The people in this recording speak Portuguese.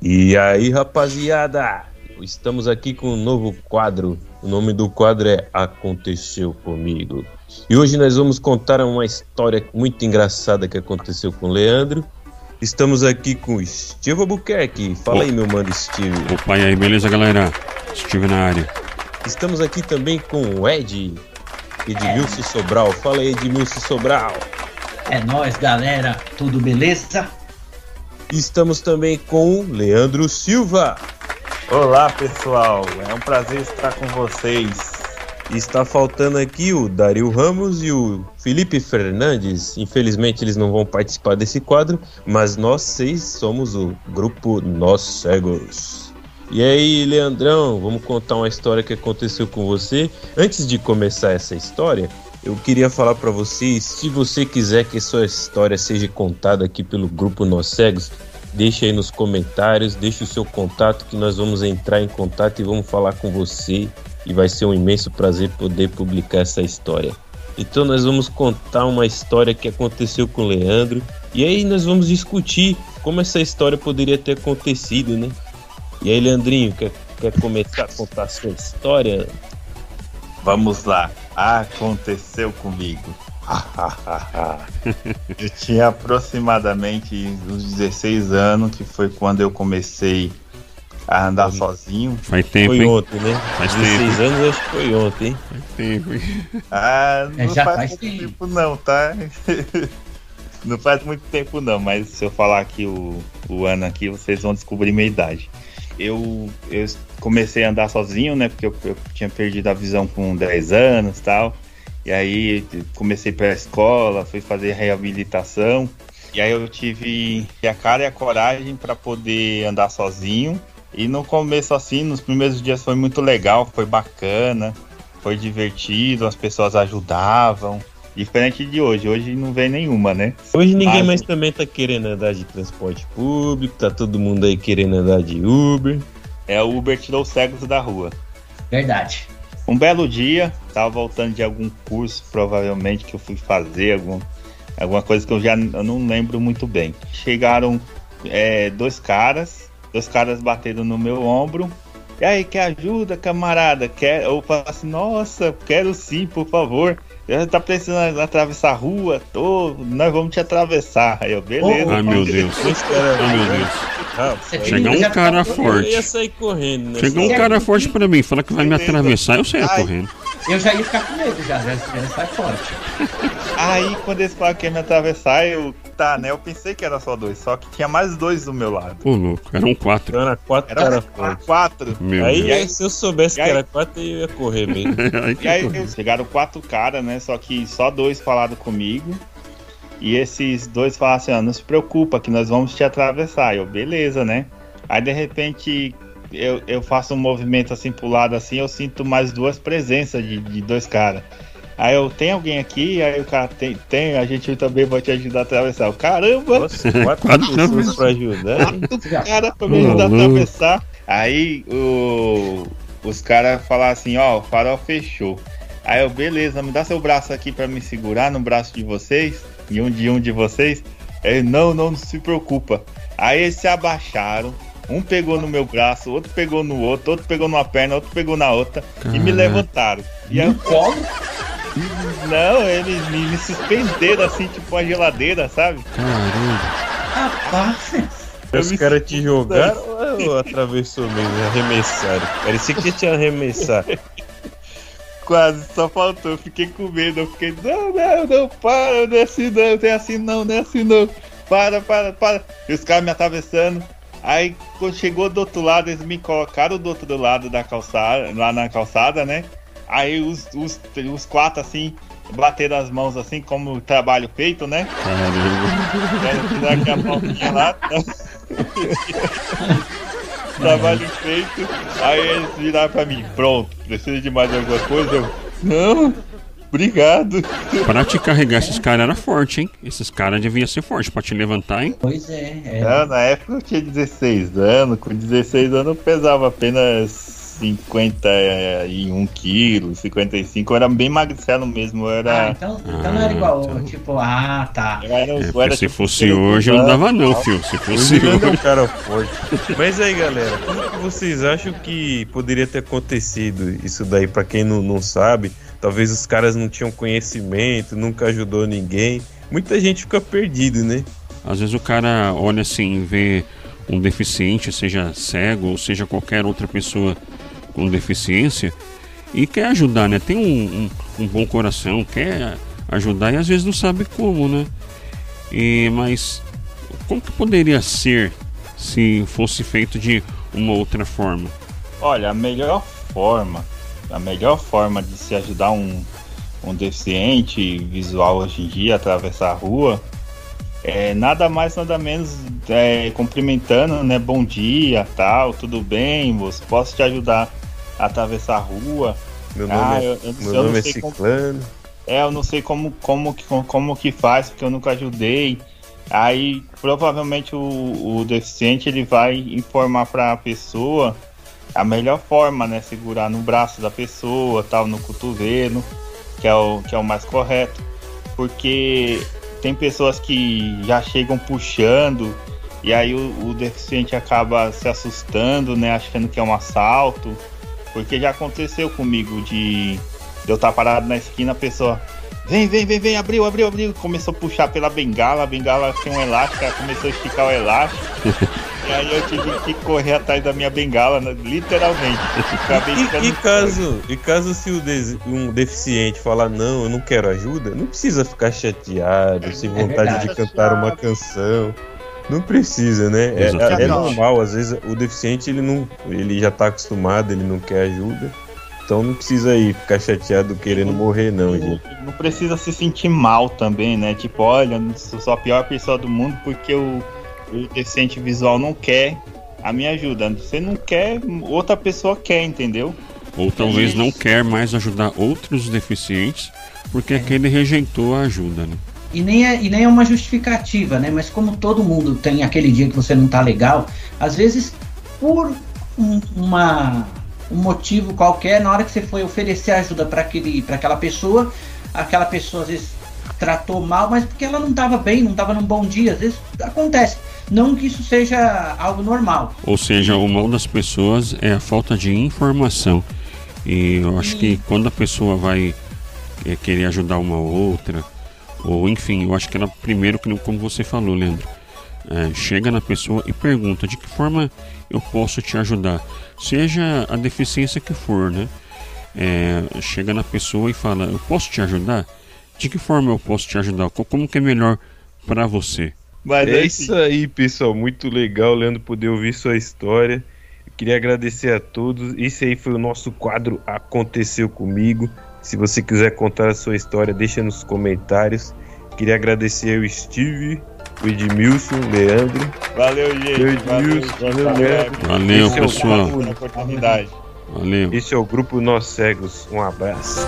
E aí, rapaziada? Estamos aqui com um novo quadro. O nome do quadro é Aconteceu Comigo. E hoje nós vamos contar uma história muito engraçada que aconteceu com o Leandro. Estamos aqui com o Steve Albuquerque. Fala aí, meu mano Steve. Opa, e aí, beleza, galera? Steve na área. Estamos aqui também com o Ed, Edmilson Sobral. Fala aí, Edmilson Sobral. É nóis, galera. Tudo beleza? Estamos também com o Leandro Silva. Olá, pessoal. É um prazer estar com vocês. Está faltando aqui o Dario Ramos e o Felipe Fernandes. Infelizmente eles não vão participar desse quadro, mas nós seis somos o grupo Nós Cegos. E aí, Leandrão, vamos contar uma história que aconteceu com você. Antes de começar essa história, eu queria falar para vocês, se você quiser que sua história seja contada aqui pelo grupo Nós Cegos, deixe aí nos comentários, deixe o seu contato que nós vamos entrar em contato e vamos falar com você e vai ser um imenso prazer poder publicar essa história. Então nós vamos contar uma história que aconteceu com o Leandro e aí nós vamos discutir como essa história poderia ter acontecido, né? E aí, Leandrinho, quer, quer começar a contar a sua história? Vamos lá. Aconteceu comigo. eu tinha aproximadamente uns 16 anos, que foi quando eu comecei a andar foi, sozinho. Faz tempo, Foi hein? ontem, né? Faz 16 tempo. anos acho que foi ontem, hein? Faz tempo, hein? Ah, não É, já faz, faz muito tempo. tempo não, tá? não faz muito tempo não, mas se eu falar aqui o, o ano aqui, vocês vão descobrir minha idade. Eu, eu comecei a andar sozinho, né? Porque eu, eu tinha perdido a visão com 10 anos e tal. E aí comecei pela escola, fui fazer reabilitação. E aí eu tive a cara e a coragem para poder andar sozinho. E no começo, assim, nos primeiros dias foi muito legal, foi bacana, foi divertido, as pessoas ajudavam. Diferente de hoje, hoje não vem nenhuma, né? Hoje ninguém Mas- mais também tá querendo andar de transporte público, tá todo mundo aí querendo andar de Uber. É o Uber tirou os cegos da rua. Verdade. Um belo dia, tava voltando de algum curso, provavelmente, que eu fui fazer, algum, alguma coisa que eu já eu não lembro muito bem. Chegaram é, dois caras, dois caras bateram no meu ombro. E aí, quer ajuda, camarada? Quer? Eu falo assim, nossa, quero sim, por favor. Você tá precisando atravessar a rua? Tô, nós vamos te atravessar. Aí eu, beleza. Ai, meu Deus. Ai, meu Deus. Ah, Você aí Chega Eu um cara Eu forte. ia sair correndo, né? Chega um cara forte pra mim, fala que vai me atravessar, eu saio Ai. correndo. Eu já ia ficar com medo já, já, já sai forte. Aí quando eles falaram que ia me atravessar, eu. Tá, né? Eu pensei que era só dois, só que tinha mais dois do meu lado. Ô, louco, eram quatro. Era quatro Era caras fortes. quatro. Meu Aí, Deus. se eu soubesse E que aí- era quatro, eu ia correr mesmo. Aí que E aí tô- chegaram quatro caras, né? Só que só dois falaram comigo. E esses dois falaram assim, ó, não se preocupa que nós vamos te atravessar. Eu, beleza, né? Aí de repente eu, eu faço um movimento assim pro lado assim, eu sinto mais duas presenças de, de dois caras. Aí eu, tem alguém aqui? Aí o cara, tem, tem, a gente também vai te ajudar a atravessar. Eu, caramba, Nossa, quatro Quatro pessoas pra ajudar. quatro caras pra me ajudar a atravessar. Aí o, os caras falaram assim, ó, o farol fechou. Aí eu, beleza, me dá seu braço aqui pra me segurar no braço de vocês, e um de um de vocês. Ele, não, não, não se preocupa. Aí eles se abaixaram, um pegou no meu braço, outro pegou no outro, outro pegou numa perna, outro pegou na outra, e me levantaram. E aí, No colo? não, eles me, me suspenderam assim, tipo uma geladeira, sabe? Caramba. Rapaz. Os caras te jogaram ou atravessou mesmo? Arremessaram. Parecia que te arremessar. Quase, só faltou. Eu fiquei com medo. Eu fiquei, não, não, não, para, não é assim não, não é assim não, não é assim não. Para, para, para. E os caras me atravessando. Aí, quando chegou do outro lado, eles me colocaram do outro lado da calçada, lá na calçada, né? Aí os, os, os quatro, assim, bateram as mãos, assim, como trabalho feito, né? Caramba. Lá. Trabalho feito. Aí eles viraram pra mim, pronto, precisa de mais alguma coisa? Eu, não, obrigado. Pra te carregar esses caras era forte, hein? Esses caras deviam ser fortes pra te levantar, hein? Pois é. é. Não, na época eu tinha 16 anos, com 16 anos eu pesava apenas 51 quilos, 55. Eu era bem magricelo mesmo. Eu Ah, era. então, então não era igual, então. tipo, ah, tá. eu era, É, eu era se tipo fosse hoje, eu não dava não, filho. Se fosse Miranda é um hoje. cara forte. Mas aí, galera, como que vocês acham que poderia ter acontecido isso daí? Pra quem não, não sabe, talvez os caras não tinham conhecimento, nunca ajudou ninguém. Muita gente fica perdido, né? Às vezes o cara olha assim, vê um deficiente, seja cego ou seja qualquer outra pessoa com deficiência e quer ajudar, né? Tem um, um, um bom coração, quer ajudar e às vezes não sabe como, né? E, mas como que poderia ser se fosse feito de uma outra forma? Olha, a melhor forma, a melhor forma de se ajudar um, um deficiente visual hoje em dia a atravessar a rua é nada mais, nada menos é, cumprimentando, né? Bom dia, tal, tudo bem, moço? Posso te ajudar a atravessar a rua? Meu nome Ah, é, eu- eu- meu eu não nome é sei como- Ciclano. É, eu não sei como, como, que- como que faz, porque eu nunca ajudei. Aí provavelmente o, o deficiente ele vai informar para a pessoa a melhor forma, né? Segurar no braço da pessoa, tal, no cotovelo, que é o, que é o mais correto. Porque tem pessoas que já chegam puxando e aí o, o deficiente acaba se assustando, né? Achando que é um assalto. Porque já aconteceu comigo de de eu estar parado na esquina, a pessoa. Vem, vem, vem, vem, abriu, abriu, abriu. Começou a puxar pela bengala, a bengala tem um elástico, ela começou a esticar o elástico. e aí eu tive que correr atrás da minha bengala, né, literalmente. E, e caso, e caso se o des- um deficiente falar não, eu não quero ajuda, não precisa ficar chateado, sem vontade de verdade. cantar uma canção. Não precisa, né? É- É, é normal, às vezes o deficiente ele não, ele já tá acostumado, ele não quer ajuda. Então não precisa aí ficar chateado querendo morrer não, gente. Não precisa se sentir mal também, né? Tipo, olha, sou a pior pessoa do mundo porque o, o deficiente visual não quer a minha ajuda. Você não quer, outra pessoa quer, entendeu? Ou talvez não quer mais ajudar outros deficientes porque aquele rejeitou a ajuda, né? E nem, é, e nem é uma justificativa, né? Mas como todo mundo tem aquele dia que você não tá legal, às vezes por um, uma, um motivo qualquer, na hora que você foi oferecer ajuda para aquela pessoa, aquela pessoa às vezes tratou mal, mas porque ela não estava bem, não estava num bom dia, às vezes acontece. Não que isso seja algo normal. Ou seja, o mal das pessoas é a falta de informação. E eu acho que quando a pessoa vai é, querer ajudar uma outra, ou enfim, eu acho que ela primeiro, como você falou, Leandro, é, chega na pessoa e pergunta de que forma eu posso te ajudar, seja a deficiência que for, né? É, chega na pessoa e fala, eu posso te ajudar? De que forma eu posso te ajudar? Co- Como que é melhor para você? Mas É isso aí, pessoal. Muito legal, Leandro, poder ouvir sua história. Eu queria agradecer a todos. Esse aí foi o nosso quadro Aconteceu Comigo. Se você quiser contar a sua história, deixa nos comentários. Queria agradecer ao Steve, o Edmilson, o Leandro. valeu, gente. Valeu, gente. valeu, Leandro. Valeu, Esse é o pessoal. Pela oportunidade. Valeu. Esse é o grupo Nós Cegos. Um abraço.